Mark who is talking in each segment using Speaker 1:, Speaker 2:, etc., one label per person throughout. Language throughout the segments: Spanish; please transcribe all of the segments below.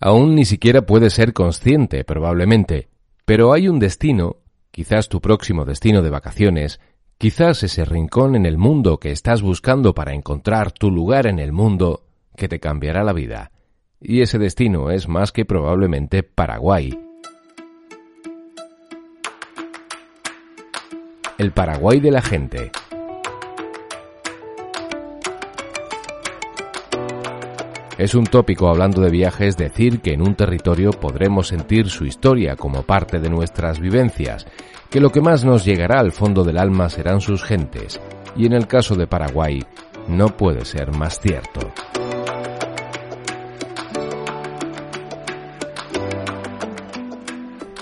Speaker 1: Aún ni siquiera puedes ser consciente, probablemente, pero hay un destino, quizás tu próximo destino de vacaciones, quizás ese rincón en el mundo que estás buscando para encontrar tu lugar en el mundo, que te cambiará la vida. Y ese destino es más que probablemente Paraguay. El Paraguay de la gente. Es un tópico hablando de viajes decir que en un territorio podremos sentir su historia como parte de nuestras vivencias, que lo que más nos llegará al fondo del alma serán sus gentes, y en el caso de Paraguay no puede ser más cierto.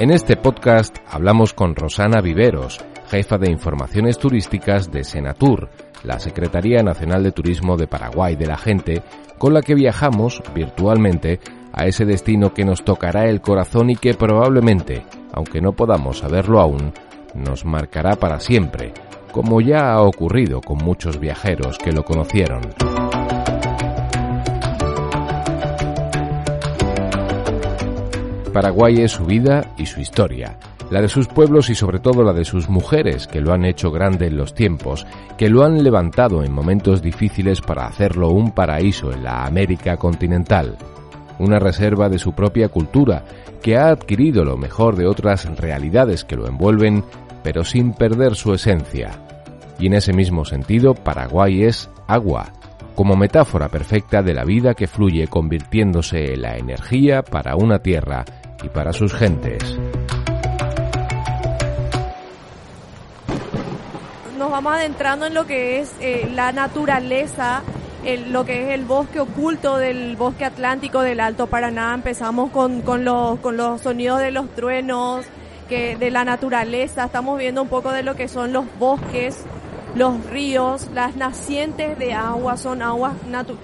Speaker 1: En este podcast hablamos con Rosana Viveros, jefa de informaciones turísticas de Senatur, la Secretaría Nacional de Turismo de Paraguay de la Gente, con la que viajamos virtualmente a ese destino que nos tocará el corazón y que probablemente, aunque no podamos saberlo aún, nos marcará para siempre, como ya ha ocurrido con muchos viajeros que lo conocieron. Paraguay es su vida y su historia, la de sus pueblos y sobre todo la de sus mujeres, que lo han hecho grande en los tiempos, que lo han levantado en momentos difíciles para hacerlo un paraíso en la América continental, una reserva de su propia cultura, que ha adquirido lo mejor de otras realidades que lo envuelven, pero sin perder su esencia. Y en ese mismo sentido, Paraguay es agua, como metáfora perfecta de la vida que fluye convirtiéndose en la energía para una tierra y para sus gentes.
Speaker 2: Vamos adentrando en lo que es eh, la naturaleza, lo que es el bosque oculto del bosque atlántico del Alto Paraná. Empezamos con, con, los, con los sonidos de los truenos, que, de la naturaleza. Estamos viendo un poco de lo que son los bosques, los ríos, las nacientes de agua, son aguas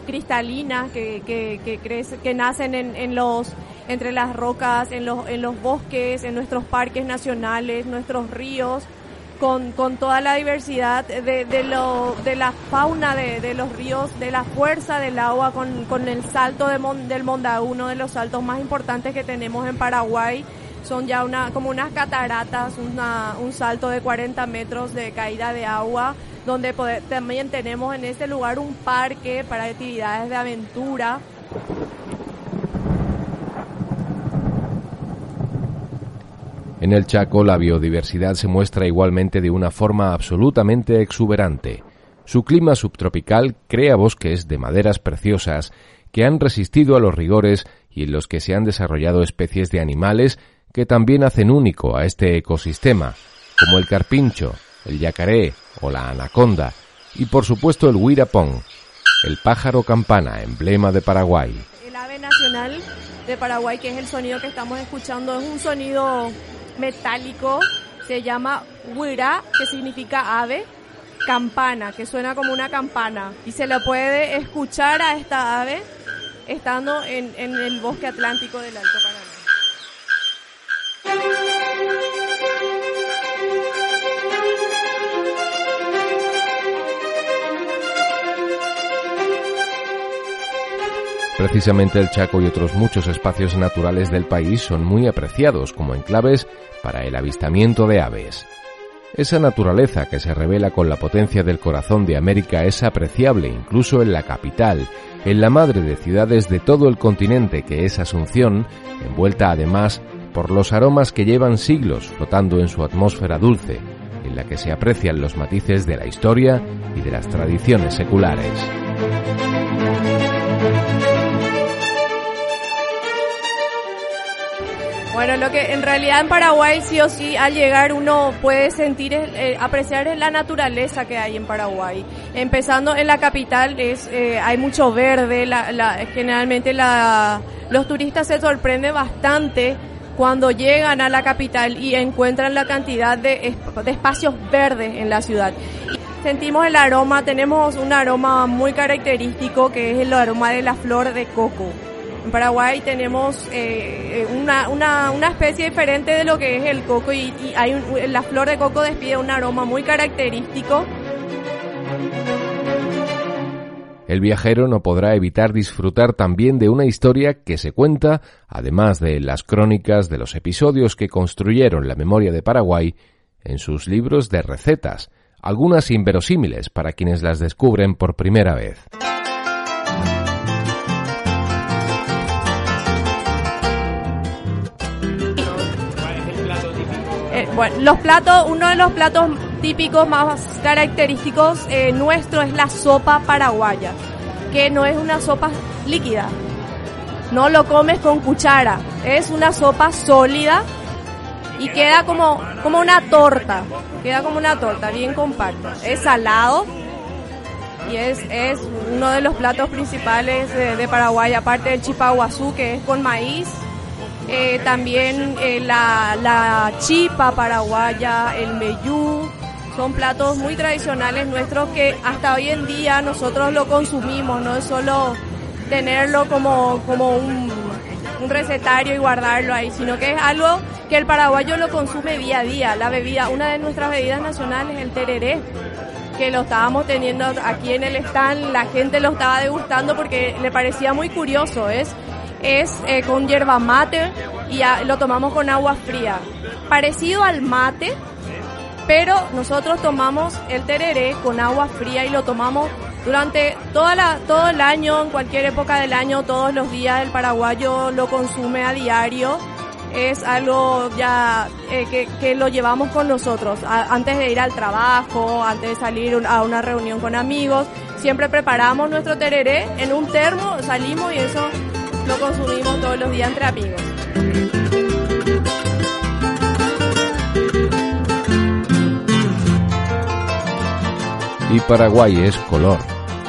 Speaker 2: cristalinas que, que, que, que nacen en, en los entre las rocas, en los, en los bosques, en nuestros parques nacionales, nuestros ríos con, con toda la diversidad de, de, lo, de la fauna de, de, los ríos, de la fuerza del agua, con, con el salto de del Monda, uno de los saltos más importantes que tenemos en Paraguay. Son ya una, como unas cataratas, una, un salto de 40 metros de caída de agua, donde también tenemos en este lugar un parque para actividades de aventura.
Speaker 1: En el Chaco la biodiversidad se muestra igualmente de una forma absolutamente exuberante. Su clima subtropical crea bosques de maderas preciosas que han resistido a los rigores y en los que se han desarrollado especies de animales que también hacen único a este ecosistema, como el carpincho, el yacaré o la anaconda, y por supuesto el huirapón, el pájaro campana, emblema de Paraguay.
Speaker 2: El ave nacional de Paraguay, que es el sonido que estamos escuchando, es un sonido metálico, se llama huira, que significa ave, campana, que suena como una campana. Y se le puede escuchar a esta ave estando en, en el bosque atlántico del Alto.
Speaker 1: Precisamente el Chaco y otros muchos espacios naturales del país son muy apreciados como enclaves para el avistamiento de aves. Esa naturaleza que se revela con la potencia del corazón de América es apreciable incluso en la capital, en la madre de ciudades de todo el continente que es Asunción, envuelta además por los aromas que llevan siglos flotando en su atmósfera dulce, en la que se aprecian los matices de la historia y de las tradiciones seculares.
Speaker 2: Bueno, lo que en realidad en Paraguay sí o sí al llegar uno puede sentir, eh, apreciar la naturaleza que hay en Paraguay. Empezando en la capital es eh, hay mucho verde, generalmente los turistas se sorprenden bastante cuando llegan a la capital y encuentran la cantidad de, de espacios verdes en la ciudad. Sentimos el aroma, tenemos un aroma muy característico que es el aroma de la flor de coco. En Paraguay tenemos eh, una, una, una, especie diferente de lo que es el coco y, y hay la flor de coco despide un aroma muy característico.
Speaker 1: El viajero no podrá evitar disfrutar también de una historia que se cuenta, además de las crónicas de los episodios que construyeron la memoria de Paraguay, en sus libros de recetas, algunas inverosímiles para quienes las descubren por primera vez.
Speaker 2: Eh, bueno, los platos, uno de los platos típicos más característicos eh, nuestro es la sopa paraguaya, que no es una sopa líquida, no lo comes con cuchara, es una sopa sólida y queda como, como una torta, queda como una torta, bien compacta. Es salado y es, es uno de los platos principales de, Paraguay, aparte del chipaguazú, que es con maíz. Eh, también eh, la, la chipa paraguaya, el meyú, son platos muy tradicionales nuestros que hasta hoy en día nosotros lo consumimos, no es solo tenerlo como, como un, un recetario y guardarlo ahí, sino que es algo que el paraguayo lo consume día a día. La bebida, una de nuestras bebidas nacionales, el tereré, que lo estábamos teniendo aquí en el stand, la gente lo estaba degustando porque le parecía muy curioso, es, es eh, con yerba mate y lo tomamos con agua fría. Parecido al mate, pero nosotros tomamos el tereré con agua fría y lo tomamos durante toda la, todo el año, en cualquier época del año, todos los días el paraguayo lo consume a diario es algo ya eh, que, que, lo llevamos con nosotros. antes de ir al trabajo, antes de salir a una reunión con amigos, siempre preparamos nuestro tereré en un termo, salimos y eso lo consumimos todos los días entre amigos.
Speaker 1: Y Paraguay es color,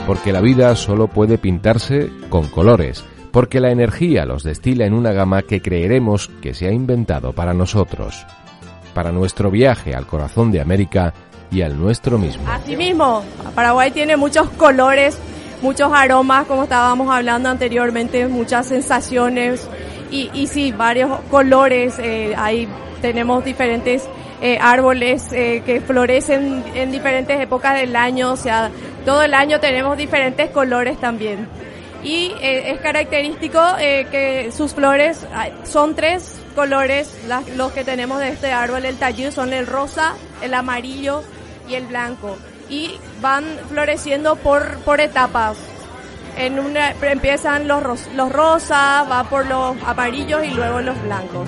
Speaker 1: porque la vida solo puede pintarse con colores porque la energía los destila en una gama que creeremos que se ha inventado para nosotros, para nuestro viaje al corazón de América y al nuestro mismo.
Speaker 2: Asimismo, Paraguay tiene muchos colores, muchos aromas, como estábamos hablando anteriormente, muchas sensaciones y, y sí, varios colores. Eh, ahí tenemos diferentes eh, árboles eh, que florecen en diferentes épocas del año, o sea, todo el año tenemos diferentes colores también. Y eh, es característico eh, que sus flores son tres colores. Los que tenemos de este árbol el tallú son el rosa el amarillo y el blanco. Y van floreciendo por por etapas. En una empiezan los los rosas va por los amarillos y luego los blancos